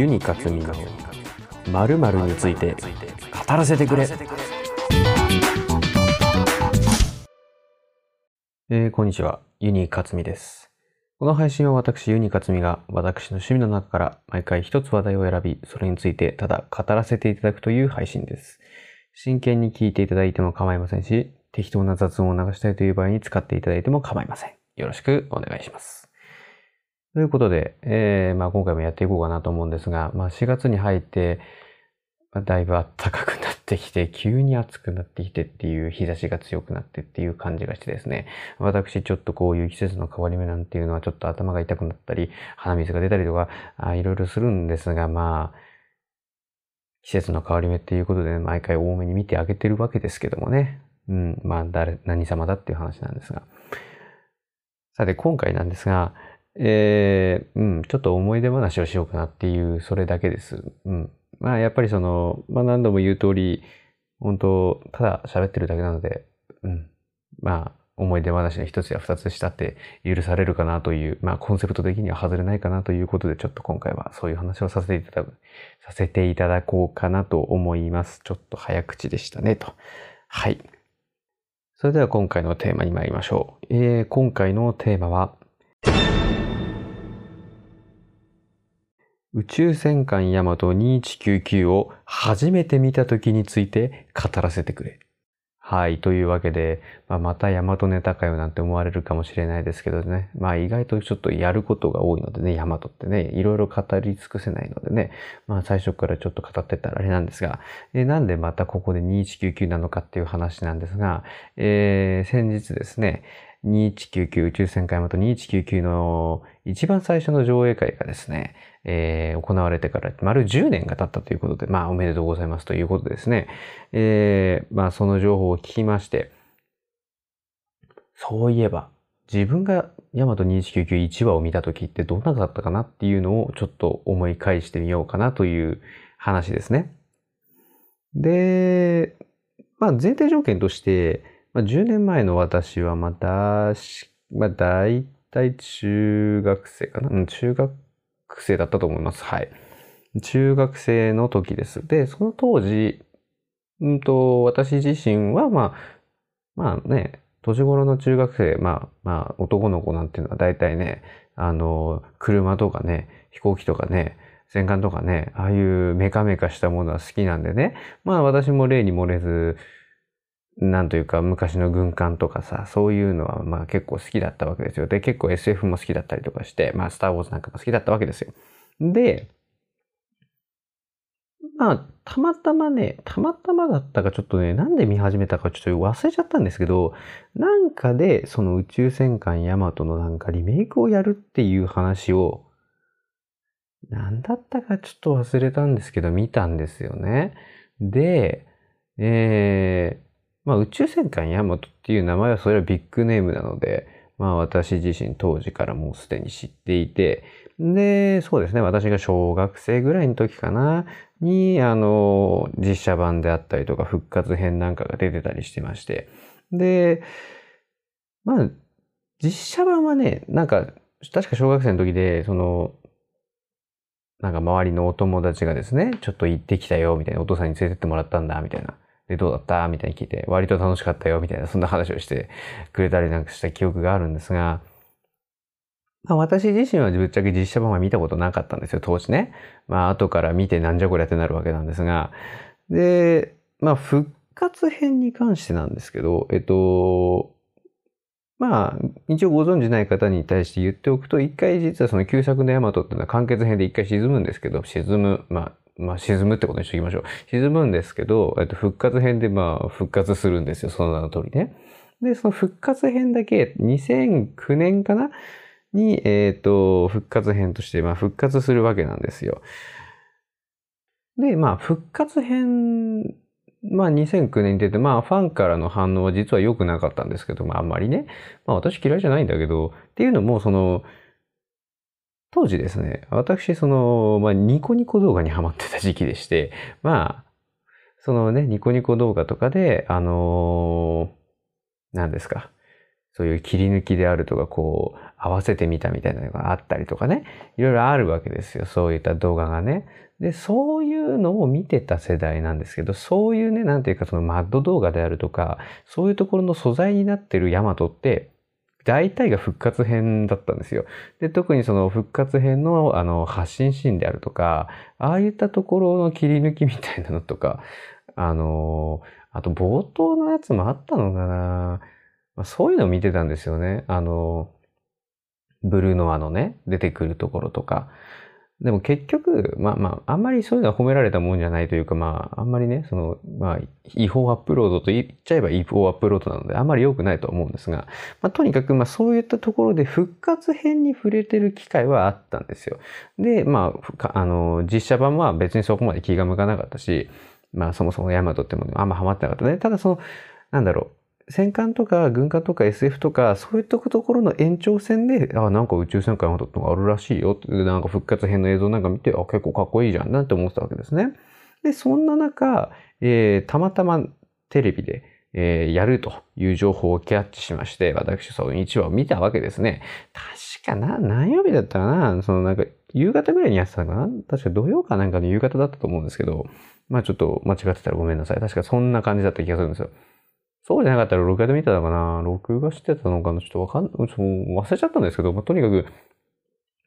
ユニカツミの〇〇について語らせてくれ。えーこんにちは、ユニカツミです。この配信は私、ユニカツミが私の趣味の中から毎回一つ話題を選び、それについてただ語らせていただくという配信です。真剣に聞いていただいても構いませんし、適当な雑音を流したいという場合に使っていただいても構いません。よろしくお願いします。ということで、えーまあ、今回もやっていこうかなと思うんですが、まあ、4月に入って、まあだいぶ暖かくなってきて、急に暑くなってきてっていう日差しが強くなってっていう感じがしてですね、私ちょっとこういう季節の変わり目なんていうのはちょっと頭が痛くなったり、鼻水が出たりとか、いろいろするんですが、まあ、季節の変わり目っていうことで、ね、毎回多めに見てあげてるわけですけどもね。うん、まあ、誰、何様だっていう話なんですが。さて、今回なんですが、えー、うん、ちょっと思い出話をしようかなっていう、それだけです。うん。まあ、やっぱりその、まあ何度も言う通り、本当ただ喋ってるだけなので、うん。まあ、思い出話の一つや二つしたって許されるかなという、まあコンセプト的には外れないかなということで、ちょっと今回はそういう話をさせていただく、させていただこうかなと思います。ちょっと早口でしたね、と。はい。それでは今回のテーマに参りましょう。えー、今回のテーマは、宇宙戦艦ヤマト2199を初めて見た時について語らせてくれ。はい。というわけで、まあ、またヤマトネタかよなんて思われるかもしれないですけどね。まあ意外とちょっとやることが多いのでね、ヤマトってね、いろいろ語り尽くせないのでね。まあ最初からちょっと語ってたらあれなんですが、えなんでまたここで2199なのかっていう話なんですが、えー先日ですね、2199宇宙戦艦ヤマト2199の一番最初の上映会がですね、えー行われてから丸10年が経ったということで、まあおめでとうございますということですね、えーまあその情報を聞きまして、そういえば、自分がヤマト2199話を見た時ってどんなだったかなっていうのをちょっと思い返してみようかなという話ですね。で、まあ前提条件として、まあ、10年前の私はまだ、まあ大体中学生かな、中学生だったと思います。はい。中学生の時です。で、その当時、うんと、私自身は、まあ、まあね、年頃の中学生、まあ、まあ、男の子なんていうのは大体ね、あの、車とかね、飛行機とかね、戦艦とかね、ああいうメカメカしたものは好きなんでね、まあ私も例に漏れず、なんというか昔の軍艦とかさ、そういうのはまあ結構好きだったわけですよ。で、結構 SF も好きだったりとかして、まあスターウォーズなんかも好きだったわけですよ。で、まあ、たまたまね、たまたまだったかちょっとね、なんで見始めたかちょっと忘れちゃったんですけど、なんかでその宇宙戦艦ヤマトのなんかリメイクをやるっていう話を、なんだったかちょっと忘れたんですけど、見たんですよね。で、えー、まあ宇宙戦艦ヤマトっていう名前はそれはビッグネームなので、まあ私自身当時からもうすでに知っていて、で、そうですね、私が小学生ぐらいの時かな、に、あの、実写版であったりとか復活編なんかが出てたりしてまして。で、まあ、実写版はね、なんか、確か小学生の時で、その、なんか周りのお友達がですね、ちょっと行ってきたよ、みたいな、お父さんに連れてってもらったんだ、みたいな。で、どうだった？みたいに聞いて、割と楽しかったよ、みたいな、そんな話をしてくれたりなんかした記憶があるんですが、まあ、私自身はぶっちゃけ実写版は見たことなかったんですよ、当時ね。まあ、後から見てなんじゃこりゃってなるわけなんですが。で、まあ、復活編に関してなんですけど、えっと、まあ、一応ご存知ない方に対して言っておくと、一回実はその旧作のヤマトっていうのは完結編で一回沈むんですけど、沈む、まあ、まあ、沈むってことにしておきましょう。沈むんですけど、えっと、復活編でまあ、復活するんですよ、その名の通りね。で、その復活編だけ、2009年かな？に、えっ、と、復活編として、まあ、復活するわけなんですよ。で、まあ、復活編、まあ、2009年に出て、まあ、ファンからの反応は実は良くなかったんですけど、まあ、あんまりね。まあ、私嫌いじゃないんだけど、っていうのも、その、当時ですね、私、その、まあ、ニコニコ動画にハマってた時期でして、まあ、そのね、ニコニコ動画とかで、あのー何ですか。そういう切り抜きであるとか、こう、合わせてみたみたいなのがあったりとかね、いろいろあるわけですよ。そういった動画がね。で、そういうのを見てた世代なんですけど、そういうね、なんていうかそのマッド動画であるとか、そういうところの素材になってるヤマトって、大体が復活編だったんですよ。で、特にその復活編のあの発信シーンであるとか、ああいったところの切り抜きみたいなのとか、あの、あと冒頭のやつもあったのかな。まあ、そういうのを見てたんですよね。あの、ブルーノアのね、出てくるところとか。でも結局、まあまあ、あんまりそういうのは褒められたもんじゃないというか、まあ、あんまりね、その、まあ、違法アップロードと言っちゃえば違法アップロードなので、あんまり良くないと思うんですが、まあ、とにかく、まあ、そういったところで復活編に触れてる機会はあったんですよ。で、まあ、あの、実写版は別にそこまで気が向かなかったし、まあ、そもそもヤマトってもあんまハマってなかったね。ただ、その、なんだろう、戦艦とか軍艦とか SF とか、そういったところの延長線で、あ、なんか宇宙戦艦ヤマトってのがあるらしいよって、なんか復活編の映像なんか見て、あ、結構かっこいいじゃんなんて思ってたわけですね。で、そんな中、えー、たまたまテレビで、えー、やるという情報をキャッチしまして、私、その1話を見たわけですね。確かな、何曜日だったかなそのなんか、夕方ぐらいにやってたのかな確か土曜かなんかの夕方だったと思うんですけど、まあちょっと間違ってたらごめんなさい。確かそんな感じだった気がするんですよ。そうじゃなかったら録画で見てたかな？録画してたのかな？ちょっとわかん、ちょ忘れちゃったんですけど、まあ、とにかく、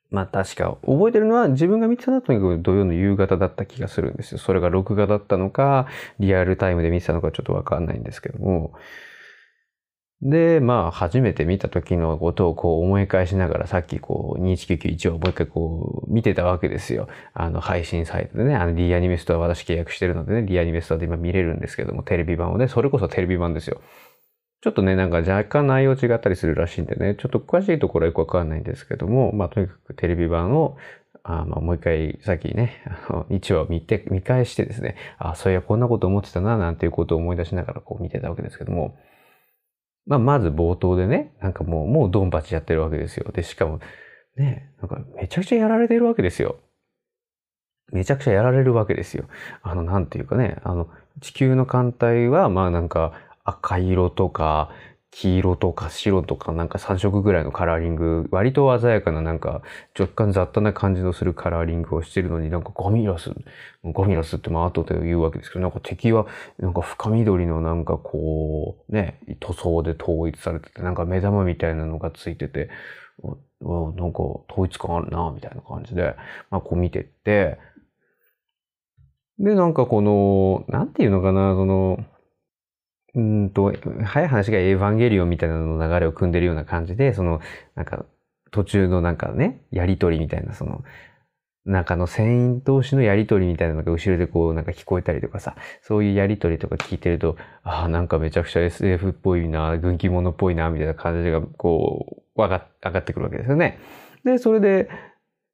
まあ確か、覚えてるのは自分が見てたのはとにかく土曜の夕方だった気がするんですよ。それが録画だったのか、リアルタイムで見てたのかちょっとわかんないんですけども、で、まあ、初めて見た時のことをこう思い返しながら、さっきこう、2191をもう一回こう、見てたわけですよ。あの、配信サイトでね、あの、D アニメストア私契約してるのでね、D アニメストアで今見れるんですけども、テレビ版をね、それこそテレビ版ですよ。ちょっとね、なんか若干内容違ったりするらしいんでね、ちょっと詳しいところはよくわかんないんですけども、まあ、とにかくテレビ版を、あまあ、もう一回、さっきね、あの、1話を見て、見返してですね、あ、そういや、こんなこと思ってたな、なんていうことを思い出しながらこう見てたわけですけども、まあ、まず冒頭でね、なんかもう、もうドンパチやってるわけですよ。で、しかも、ね、なんかめちゃくちゃやられてるわけですよ。めちゃくちゃやられるわけですよ。あの、なんていうかね、あの、地球の艦隊は、まあなんか赤色とか、黄色とか白とかなんか3色ぐらいのカラーリング、割と鮮やかななんか若干雑多な感じのするカラーリングをしてるのになんかゴミラス、ゴミラスってまあ後で言うわけですけど、なんか敵はなんか深緑のなんかこうね、塗装で統一されててなんか目玉みたいなのがついてて、なんか統一感あるな、みたいな感じで、まあこう見てって、で、なんかこの、なんていうのかな、その、うんと、早い話がエヴァンゲリオンみたいなのの流れを組んでるような感じで、その、なんか、途中のなんかね、やりとりみたいな、その、中の船員同士のやりとりみたいなのが後ろでこうなんか聞こえたりとかさ、そういうやりとりとか聞いてると、ああ、なんかめちゃくちゃ SF っぽいな、軍記物っぽいな、みたいな感じがこう、上が上がってくるわけですよね。で、それで、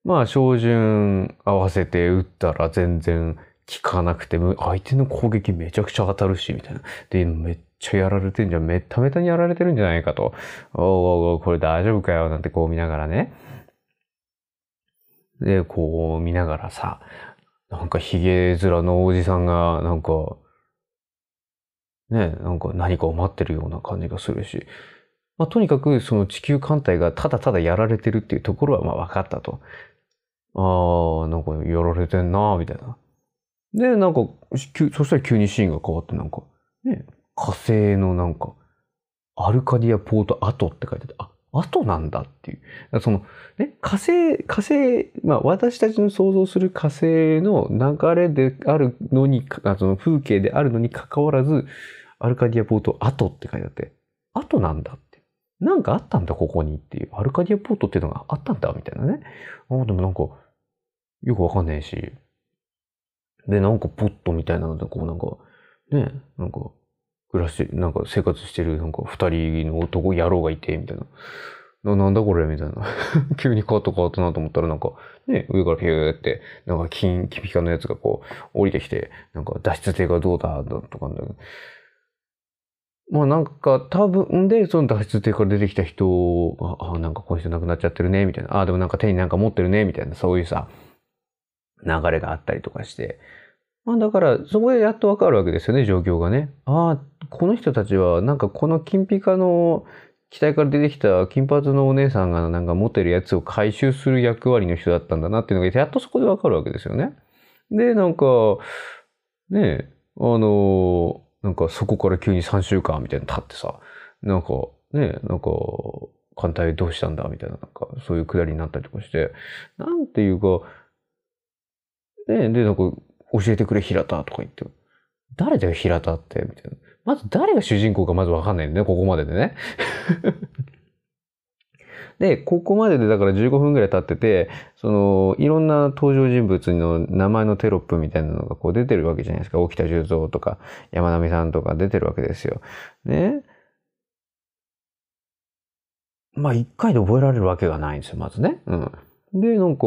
まあ、照準合わせて撃ったら全然効かなくて、相手の攻撃めちゃくちゃ当たるし、みたいな。で、めっちゃやられてんじゃん。めっためたにやられてるんじゃないかと。おおこれ大丈夫かよ。なんてこう見ながらね。で、こう見ながらさ、なんかヒゲ面のおじさんが、なんか、ね、なんか何かを待ってるような感じがするし。まあ、とにかくその地球艦隊がただただやられてるっていうところはまあ分かったと。ああ、なんかやられてんなみたいな。で、なんか、そしたら急にシーンが変わって、なんか、ね、火星のなんか、アルカディアポート跡って書いてて、あ、跡なんだっていう。その、ね、火星、火星、まあ私たちの想像する火星の流れであるのに、その風景であるのに関わらず、アルカディアポート跡って書いてあって、跡なんだって。なんかあったんだ、ここにっていう。アルカディアポートっていうのがあったんだ、みたいなね。あでもなんか、よくわかんないし、で、なんかポットみたいなので、こうなんか、ね、なんか、暮らして、なんか生活してる、なんか二人の男、野郎がいて、みたいな。ななんだこれみたいな。急にカートカートなと思ったらなんか、ね、上からピューって、なんか金、キピカのやつがこう、降りてきて、なんか脱出艇がどうだ、だとか、まあなんか多分で、その脱出艇から出てきた人あ、あ、なんかこの人亡くなっちゃってるね、みたいな。あ、でもなんか手になんか持ってるね、みたいな、そういうさ、流れがあったりとかして、まあだから、そこでやっとわかるわけですよね、状況がね。ああ、この人たちは、なんかこの金ピカの機体から出てきた金髪のお姉さんがなんか持ってるやつを回収する役割の人だったんだなっていうのが、やっとそこでわかるわけですよね。で、なんか、ねえあの、なんかそこから急に3週間みたいなの経ってさ、なんか、ねえなんか、艦隊どうしたんだ？みたいな、なんか、そういうくだりになったりとかして、なんていうか、ねえで、なんか、教えてくれ平田とか言って、誰だよ平田って、みたいな。まず誰が主人公かまずわかんないんだね、ここまででね。で、ここまででだから15分ぐらい経ってて、その、いろんな登場人物の名前のテロップみたいなのがこう出てるわけじゃないですか。沖田十三とか、山並さんとか出てるわけですよ。ね。まあ、一回で覚えられるわけがないんですよ、まずね。うん。で、なんか、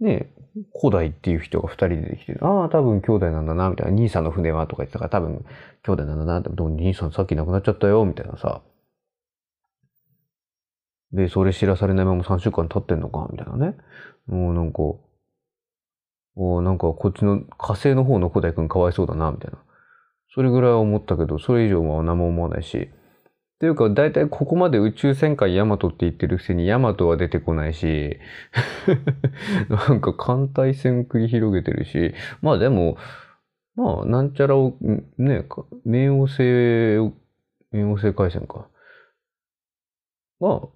ね、古代っていう人が二人出てきて、ああ、多分兄弟なんだな、みたいな。兄さんの船は？とか言ってたから、多分兄弟なんだな、でも兄さんさっき亡くなっちゃったよ、みたいなさ。で、それ知らされないまま3週間経ってんのか？みたいなね。もうなんか、おなんかこっちの火星の方の古代くんかわいそうだな、みたいな。それぐらいは思ったけど、それ以上は何も思わないし。っていうか、大体ここまで宇宙戦艦ヤマトって言ってるくせにヤマトは出てこないし、なんか艦隊戦繰り広げてるし、まあでも、まあ、なんちゃらを、ね、冥王星、冥王星回線か。まあ、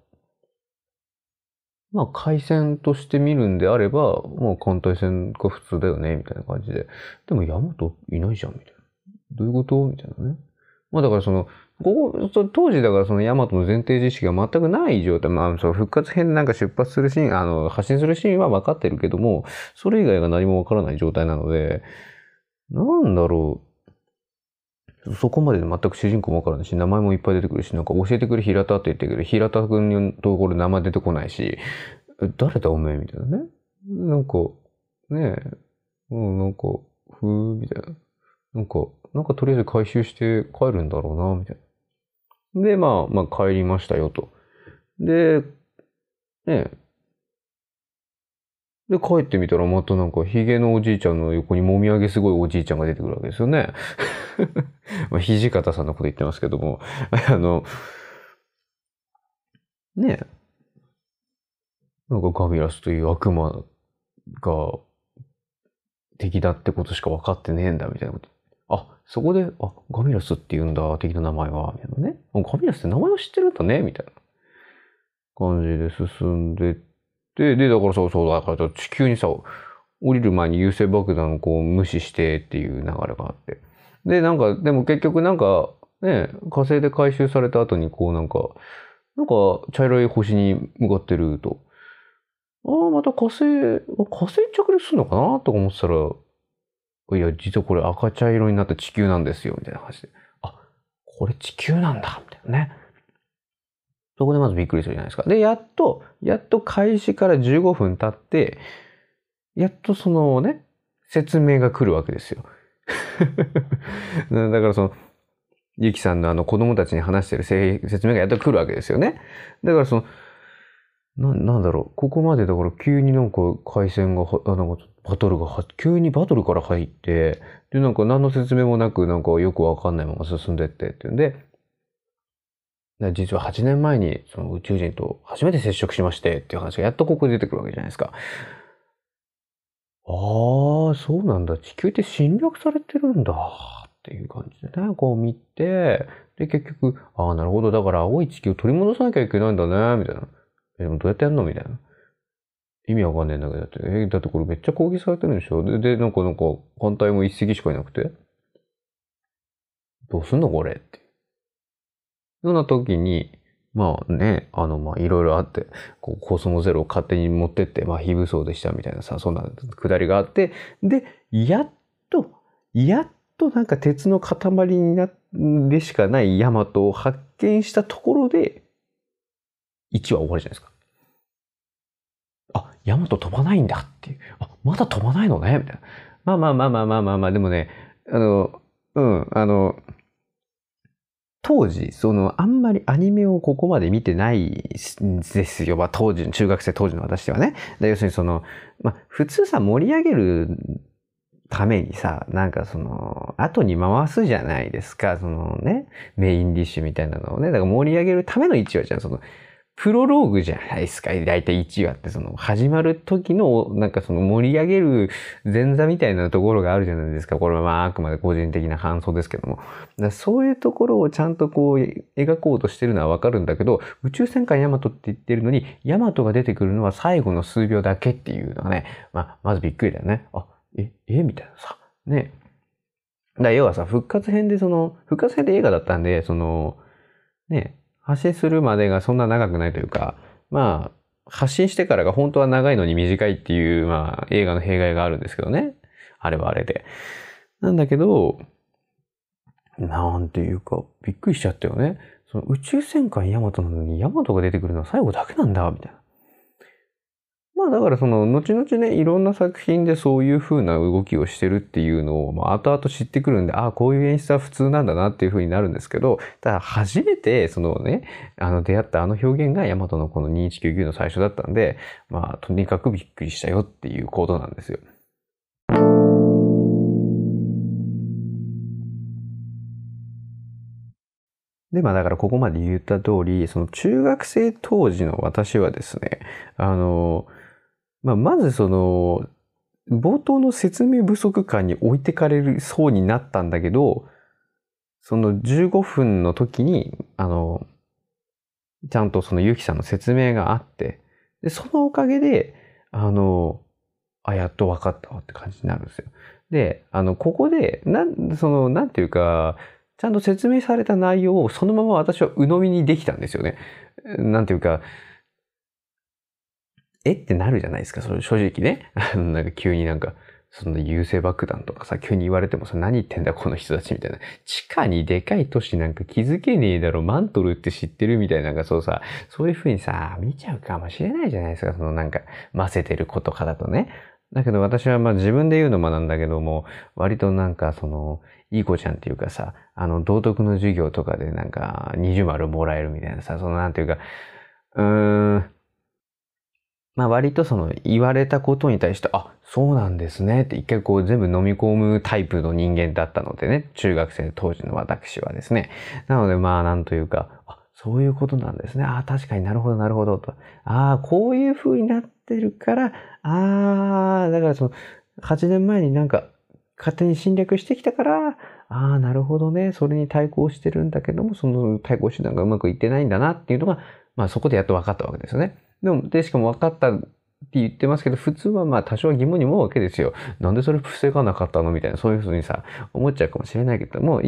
まあ、回線として見るんであれば、まあ、艦隊戦が普通だよね、みたいな感じで。でも、ヤマトいないじゃん、みたいな。どういうこと？みたいなね。まあ、だからその、ここ、当時だからそのヤマトの前提知識が全くない状態、まあ、その復活編でなんか出発するシーン、あの、発信するシーンは分かってるけども、それ以外が何も分からない状態なので、なんだろう。そこまで全く主人公もわからないし、名前もいっぱい出てくるし、なんか教えてくれ平田って言ってくる平田くんのところ名前出てこないし、誰だおめえみたいなね。なんか、ねえ、うん、なんか、ふーみたいな。なんか、なんかとりあえず回収して帰るんだろうな、みたいな。で、まあ、まあ帰りましたよと。で、ねえ、で、帰ってみたらまたなんかヒゲのおじいちゃんの横にもみあげすごいおじいちゃんが出てくるわけですよね。まあ、土方さんのこと言ってますけども、あの、ねえ。なんかガミラスという悪魔が敵だってことしか分かってねえんだみたいなこと。そこで、あ、ガミラスって言うんだ、敵の名前は、みたいなね。ガミラスって名前を知ってるんだね、みたいな感じで進んでって、で、だからそうそう、だから地球にさ、降りる前に優勢爆弾をこう無視してっていう流れがあって。で、なんか、でも結局なんか、ね、火星で回収された後にこうなんか、なんか茶色い星に向かってると、ああ、また火星、火星着陸するのかなとか思ってたら、いや、実はこれ赤茶色になった地球なんですよ、みたいな話で。あ、これ地球なんだ、みたいなね。そこでまずびっくりするじゃないですか。で、やっと、やっと開始から15分経って、やっとそのね、説明が来るわけですよ。だからその、ゆきさんのあの子供たちに話してる説明がやっと来るわけですよね。だからその、な、なんだろう、ここまでだから急になんか回線が、なんかバトルが、急にバトルから入って、で、なんか何の説明もなくなんかよくわかんないまま進んでってっていうんで、実は8年前にその宇宙人と初めて接触しましてっていう話がやっとここで出てくるわけじゃないですか。ああ、そうなんだ。地球って侵略されてるんだ。っていう感じでね、こう見て、で、結局、ああ、なるほど。だから青い地球を取り戻さなきゃいけないんだね、みたいな。え、でもどうやってやるの？みたいな。意味わかんねえんだけど、だって、え、だってこれめっちゃ攻撃されてるんでしょ？で、で、なんか、なんか、反対も一隻しかいなくて？どうすんのこれって。ような時に、まあね、あの、まあいろいろあって、こう、コスモゼロを勝手に持ってって、まあ非武装でしたみたいなさ、そんなくだりがあって、で、やっと、やっとなんか鉄の塊にな、でしかないヤマトを発見したところで、1話終わりじゃないですか。ヤマト飛ばないんだっていう。あ、まだ飛ばないのねみたいな。まあまあまあまあまあまあまあ、でもね、あの、うん、あの、当時、その、あんまりアニメをここまで見てないですよ。まあ、当時、中学生当時の私はね。要するにその、まあ、普通さ、盛り上げるためにさ、なんかその、後に回すじゃないですか、そのね、メインディッシュみたいなのをね、だから盛り上げるための1話じゃん、その、プロローグじゃないですか。だいたい1話ってその始まる時のなんかその盛り上げる前座みたいなところがあるじゃないですか。これはまああくまで個人的な感想ですけども。だそういうところをちゃんとこう描こうとしてるのはわかるんだけど、宇宙戦艦ヤマトって言ってるのに、ヤマトが出てくるのは最後の数秒だけっていうのはね、まあ、まずびっくりだよね。あ、え、えみたいなさ。ね。だ要はさ、復活編でその、復活編で映画だったんで、その、ね、発信するまでがそんな長くないというか、まあ、発信してからが本当は長いのに短いっていう、まあ、映画の弊害があるんですけどね。あれはあれで。なんだけど、なんていうか、びっくりしちゃったよね。その宇宙戦艦ヤマトなのにヤマトが出てくるのは最後だけなんだ、みたいな。まあだからその後々ね、いろんな作品でそういう風な動きをしてるっていうのを、まあ後々知ってくるんで、ああ、こういう演出は普通なんだなっていう風になるんですけど、ただ初めてそのね、あの出会ったあの表現がヤマトのこの2199の最初だったんで、まあとにかくびっくりしたよっていうことなんですよ。で、まあだからここまで言った通り、その中学生当時の私はですね、あの、まあ、まずその、冒頭の説明不足感に置いてかれるそうになったんだけど、その15分の時に、あの、ちゃんとそのゆきさんの説明があって、で、そのおかげで、あの、あ、やっと分かったわって感じになるんですよ。で、あの、ここで、なん、その、なんていうか、ちゃんと説明された内容をそのまま私は鵜呑みにできたんですよね。なんていうか、え？ってなるじゃないですか、それ正直ね。なんか急になんか、そんな優勢爆弾とかさ、急に言われてもさ、何言ってんだこの人たちみたいな。地下にでかい都市なんか気づけねえだろ、マントルって知ってるみたいな、なんかそうさ、そういう風にさ、見ちゃうかもしれないじゃないですか、そのなんか、混ぜてることかだとね。だけど私はまあ自分で言うのもなんだけども、割となんかその、いい子ちゃんっていうかさ、あの、道徳の授業とかでなんか、二重丸もらえるみたいなさ、そのなんていうか、うーん、まあ割とその言われたことに対して、あ、そうなんですねって一回こう全部飲み込むタイプの人間だったのでね、中学生当時の私はですね。なのでまあなんというか、あ、そういうことなんですね。ああ、確かになるほどなるほどと。ああ、こういう風になってるから、ああ、だからその、8年前になんか勝手に侵略してきたから、ああ、なるほどね。それに対抗してるんだけども、その対抗手段がうまくいってないんだなっていうのが、まあそこでやっと分かったわけですよね。でも、で、しかも分かったって言ってますけど、普通はまあ多少疑問に思うわけですよ。なんでそれ防がなかったのみたいな、そういうふうにさ、思っちゃうかもしれないけども、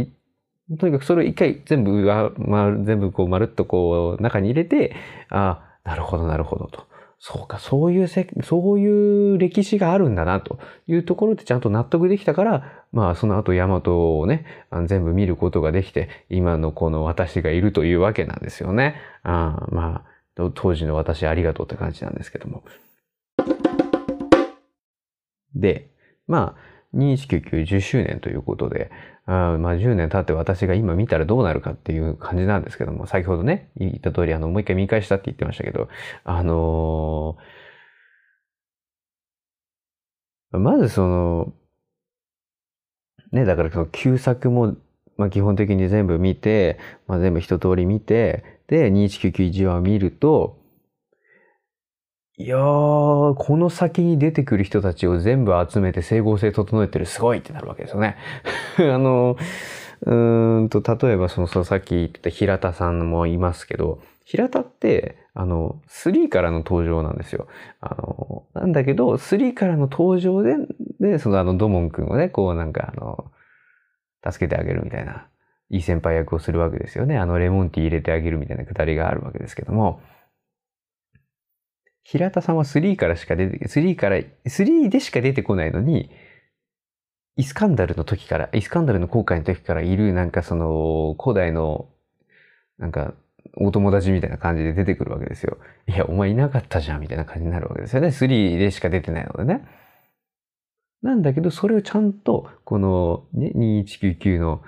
とにかくそれを一回全部、ま、全部こうまるっとこう中に入れて、ああ、なるほどなるほどと。そうか、そういうせ、そういう歴史があるんだなというところでちゃんと納得できたから、まあその後ヤマトをね、全部見ることができて、今のこの私がいるというわけなんですよね。あまあ、当時の私ありがとうって感じなんですけども。で、まあ、2199 10周年ということで、あまあ10年経って私が今見たらどうなるかっていう感じなんですけども、先ほどね、言った通り、あの、もう一回見返したって言ってましたけど、あのー、まずその、ね、だからその旧作も、まあ基本的に全部見て、まあ全部一通り見て、で、2199-1話を見ると、いやー、この先に出てくる人たちを全部集めて整合性整えてるすごいってなるわけですよね。あの、うんと、例えばそのさっき言ってた平田さんもいますけど、平田って、あの、3からの登場なんですよ。あの、なんだけど、3からの登場で、で、そのあの、ドモン君をね、こうなんかあの、助けてあげるみたいな。いい先輩役をするわけですよね。あのレモンティー入れてあげるみたいなくだりがあるわけですけども、平田さんは3からしか出て、3から、3でしか出てこないのに、イスカンダルの時から、イスカンダルの航海の時からいる、なんかその、古代の、なんか、お友達みたいな感じで出てくるわけですよ。いや、お前いなかったじゃん、みたいな感じになるわけですよね。3でしか出てないのでね。なんだけど、それをちゃんと、この、ね、2199の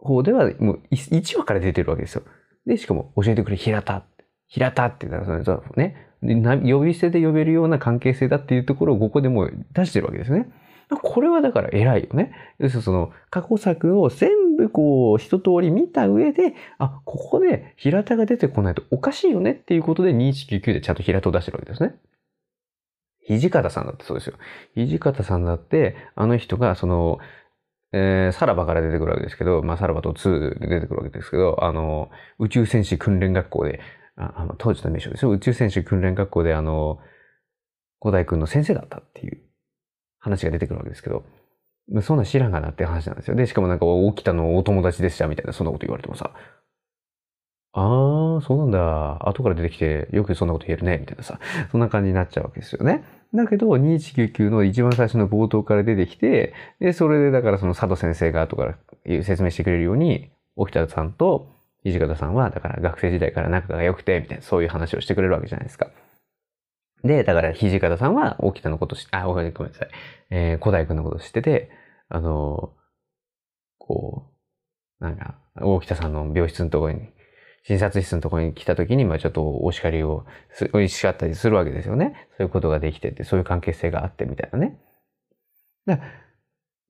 方ではもう1話から出てるわけですよ。で、しかも教えてくれ、平田。平田って言ったら、そのね、呼び捨てで呼べるような関係性だっていうところをここでもう出してるわけですね。これはだから偉いよね。要するにその過去作を全部こう一通り見た上で、あ、ここで平田が出てこないとおかしいよねっていうことで2199でちゃんと平田を出してるわけですね。土方さんだってそうですよ。土方さんだって、あの人がその、えー、さらばから出てくるわけですけど、まあ、さらばと2で出てくるわけですけど、あの、宇宙戦士訓練学校で、あの当時の名称ですよ。宇宙戦士訓練学校で、あの、古代君の先生だったっていう話が出てくるわけですけど、そんな知らんがなって話なんですよ。で、しかもなんか、起きたのお友達でしたみたいな、そんなこと言われてもさ、ああ、そうなんだ。後から出てきて、よくそんなこと言えるね、みたいなさ、そんな感じになっちゃうわけですよね。だけど、2199の一番最初の冒頭から出てきて、で、それでだからその佐藤先生が後から説明してくれるように、沖田さんと土方さんは、だから学生時代から仲が良くて、みたいな、そういう話をしてくれるわけじゃないですか。で、だから土方さんは沖田のことし、あ、ごめんなさい。えー、古代君のこと知ってて、あのこう、なんか、沖田さんの病室のところに、診察室のところに来た時に、まあちょっとお叱りを、お叱ったりするわけですよね。そういうことができてて、そういう関係性があってみたいなね。だ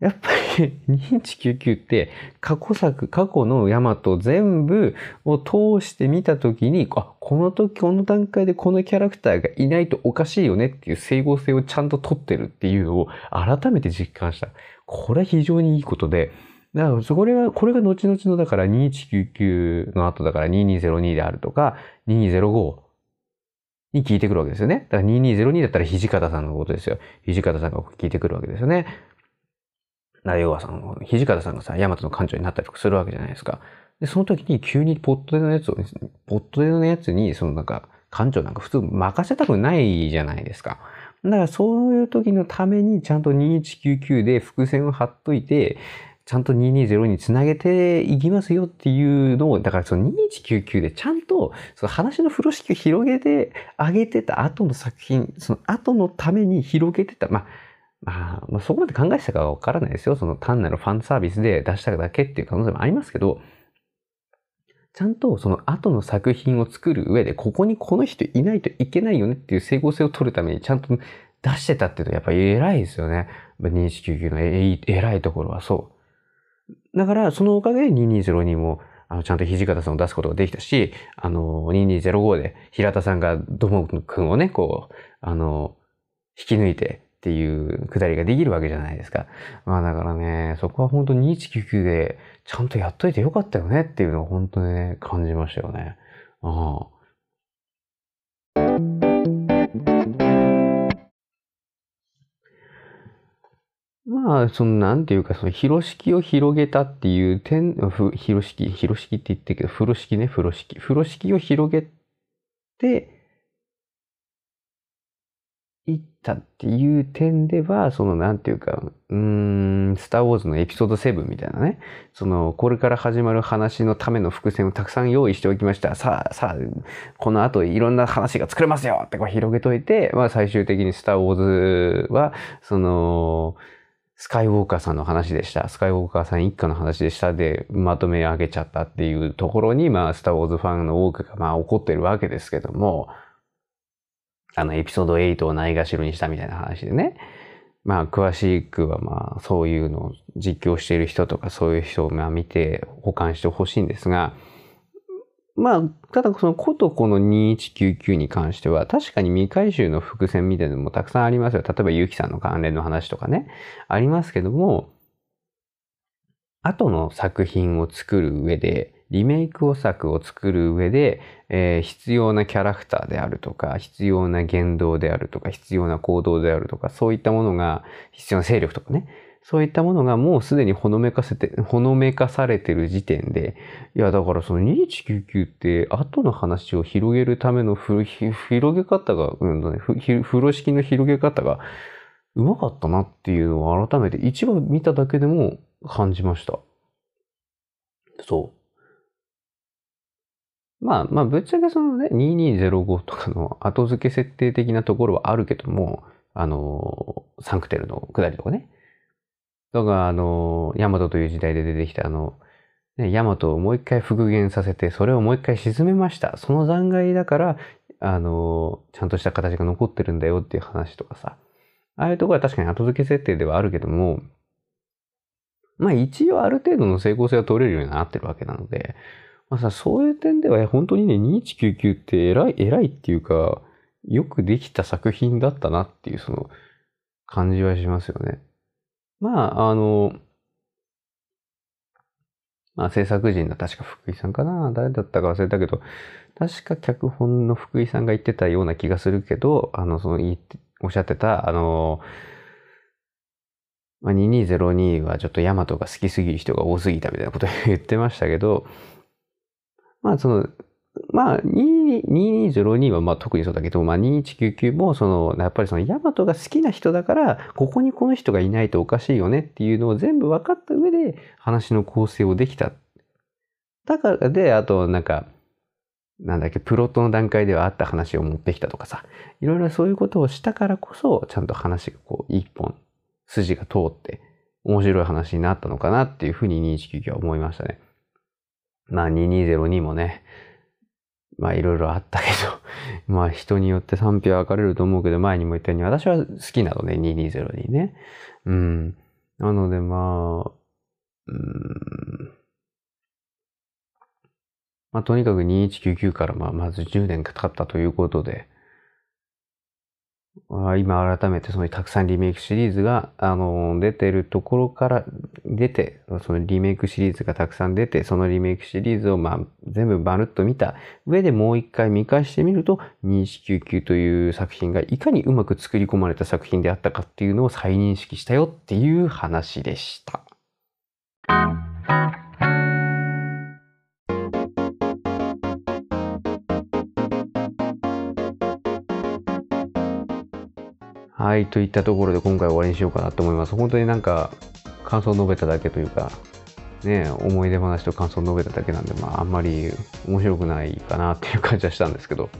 やっぱり認知99って過去作、過去のヤマト全部を通して見たときに、あ、この時、この段階でこのキャラクターがいないとおかしいよねっていう整合性をちゃんと取ってるっていうのを改めて実感した。これは非常にいいことで、だから、それが、これが後々の、だから2199の後だから2202であるとか、2205に聞いてくるわけですよね。だから2202だったら土方さんのことですよ。土方さんが聞いてくるわけですよね。だ要はさ、土方さんがさ、ヤマトの館長になったりするわけじゃないですか。で、その時に急にポットでのやつを、ポットでのやつに、そのなんか、館長なんか普通任せたくないじゃないですか。だからそういう時のためにちゃんと2199で伏線を貼っといて、ちゃんと220につなげていきますよっていうのを、だからその2199でちゃんとその話の風呂敷を広げてあげてた後の作品、その後のために広げてた、まあ、まあ、まあ、そこまで考えてたかはわからないですよ。その単なるファンサービスで出しただけっていう可能性もありますけど、ちゃんとその後の作品を作る上で、ここにこの人いないといけないよねっていう整合性を取るためにちゃんと出してたっていうのはやっぱり偉いですよね。2199の偉いところはそう。だから、そのおかげで2202も、あの、ちゃんと土方さんを出すことができたし、あの、2205で平田さんが土門くんをね、こう、あの、引き抜いてっていうくだりができるわけじゃないですか。まあだからね、そこは本当に2199でちゃんとやっといてよかったよねっていうのを本当にね、感じましたよね。ああ。まあ、その、なんていうか、その、風呂敷を広げたっていう点、ふ、風呂敷、風呂敷って言ってるけど、風呂敷ね、風呂敷。風呂敷を広げて、いったっていう点では、その、なんていうか、うーん、スターウォーズのエピソード7みたいなね、その、これから始まる話のための伏線をたくさん用意しておきました。さあ、さあ、この後いろんな話が作れますよってこう広げといて、まあ最終的にスターウォーズは、その、スカイウォーカーさんの話でした。スカイウォーカーさん一家の話でしたでまとめ上げちゃったっていうところに、まあ、スターウォーズファンの多くがまあ怒ってるわけですけども、あの、エピソード8をないがしろにしたみたいな話でね。まあ、詳しくはまあ、そういうのを実況している人とか、そういう人をまあ見て保管してほしいんですが、まあ、ただそのことこの2199に関しては、確かに未回収の伏線みたいなのもたくさんありますよ。例えば、ゆきさんの関連の話とかね、ありますけども、後の作品を作る上で、リメイクを作を作る上で、えー、必要なキャラクターであるとか、必要な言動であるとか、必要な行動であるとか、そういったものが、必要な勢力とかね、そういったものがもうすでにほのめかせて、ほのめかされてる時点で、いや、だからその2199って後の話を広げるためのふ広げ方が、うんね、風呂敷の広げ方がうまかったなっていうのを改めて一話見ただけでも感じました。そう。まあまあ、ぶっちゃけそのね、2205とかの後付け設定的なところはあるけども、あの、サンクテルの下りとかね。だか、あの、ヤマトという時代で出てきたあの、ね、ヤマトをもう一回復元させて、それをもう一回沈めました。その残骸だから、あの、ちゃんとした形が残ってるんだよっていう話とかさ。ああいうところは確かに後付け設定ではあるけども、まあ一応ある程度の成功性は取れるようになってるわけなので、まあさ、そういう点では本当にね、2199って偉い、偉いっていうか、よくできた作品だったなっていうその感じはしますよね。まあ、あの、まあ制作人の確か福井さんかな？誰だったか忘れたけど、確か脚本の福井さんが言ってたような気がするけど、あの、その言って、おっしゃってた、あの、まあ、2202はちょっとヤマトが好きすぎる人が多すぎたみたいなこと言ってましたけど、まあその、まあ2202はまあ特にそうだけど、まあ2199もその、やっぱりそのヤマトが好きな人だから、ここにこの人がいないとおかしいよねっていうのを全部分かった上で話の構成をできた。だからで、あとなんか、なんだっけ、プロットの段階ではあった話を持ってきたとかさ、いろいろそういうことをしたからこそ、ちゃんと話がこう、一本、筋が通って、面白い話になったのかなっていうふうに2199は思いましたね。まあ2202もね、まあいろいろあったけど、まあ人によって賛否は分かれると思うけど、前にも言ったように私は好きなのね、220にね。うん。なのでまあ、うん。まあとにかく2199からまあまず10年かかったということで、今改めてそのたくさんリメイクシリーズが、あの、出てるところから出て、そのリメイクシリーズがたくさん出て、そのリメイクシリーズをまあ全部バルッと見た上でもう一回見返してみると、2199という作品がいかにうまく作り込まれた作品であったかっていうのを再認識したよっていう話でした。はい、といったところで今回終わりにしようかなと思います。本当になんか感想を述べただけというか、ね、思い出話と感想を述べただけなんで、まあ、あんまり面白くないかなっていう感じはしたんですけど。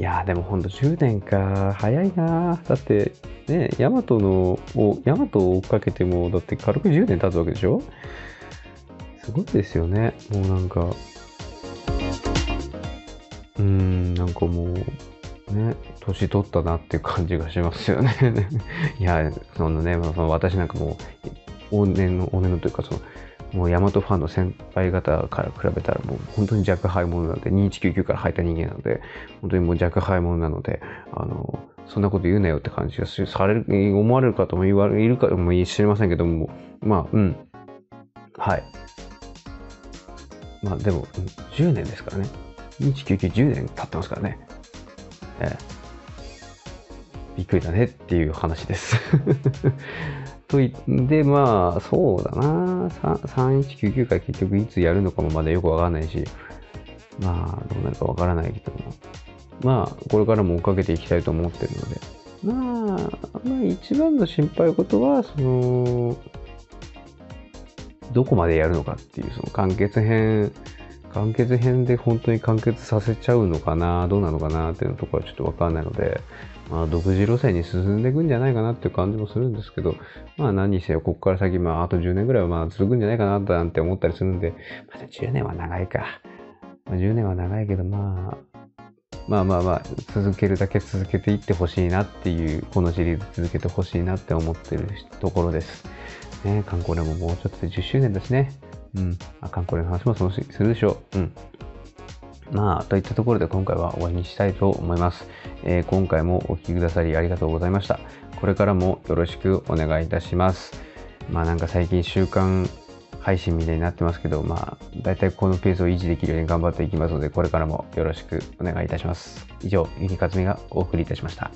いやー、でもほんと10年か、早いなだって、ね、ヤマトの、ヤマトを追っかけても、だって軽く10年経つわけでしょ？すごいですよね。もうなんか、うーん、なんかもう、ね、年取ったなっていう感じがしますよね。いや、そのね、その私なんかもう、往年の、往年のというか、その、もうヤマトファンの先輩方から比べたらもう本当に若輩者なので、2199から入った人間なので、本当にもう若輩者なので、あの、そんなこと言うなよって感じがされる、思われる方も言われるかも知りませんけども、まあ、うん。はい。まあでも、10年ですからね。2199、10年経ってますからね。えびっくりだねっていう話です。と言って、まあ、そうだな。3199回結局いつやるのかもまだよくわかんないし、まあ、どうなるかわからないけども、まあ、これからも追っかけていきたいと思ってるので、まあ、まあ、一番の心配事は、その、どこまでやるのかっていう、その完結編完結編で本当に完結させちゃうのかな、どうなのかなっていうところはちょっとわかんないので、まあ、独自路線に進んでいくんじゃないかなっていう感じもするんですけど、まあ何にせよ、ここから先、まああと10年ぐらいはまあ続くんじゃないかななんて思ったりするんで、まだ10年は長いか。まあ、10年は長いけど、まあ、まあまあまあ、続けるだけ続けていってほしいなっていう、このシリーズ続けてほしいなって思ってるところです。ね、観光でももうちょっとで10周年ですね。うん。あかんこれの話もそのするでしょう。うん。まあ、といったところで今回は終わりにしたいと思います。えー、今回もお聴きくださりありがとうございました。これからもよろしくお願いいたします。まあなんか最近週間配信みたいになってますけど、まあ、だいたいこのペースを維持できるように頑張っていきますので、これからもよろしくお願いいたします。以上、ゆきかずみがお送りいたしました。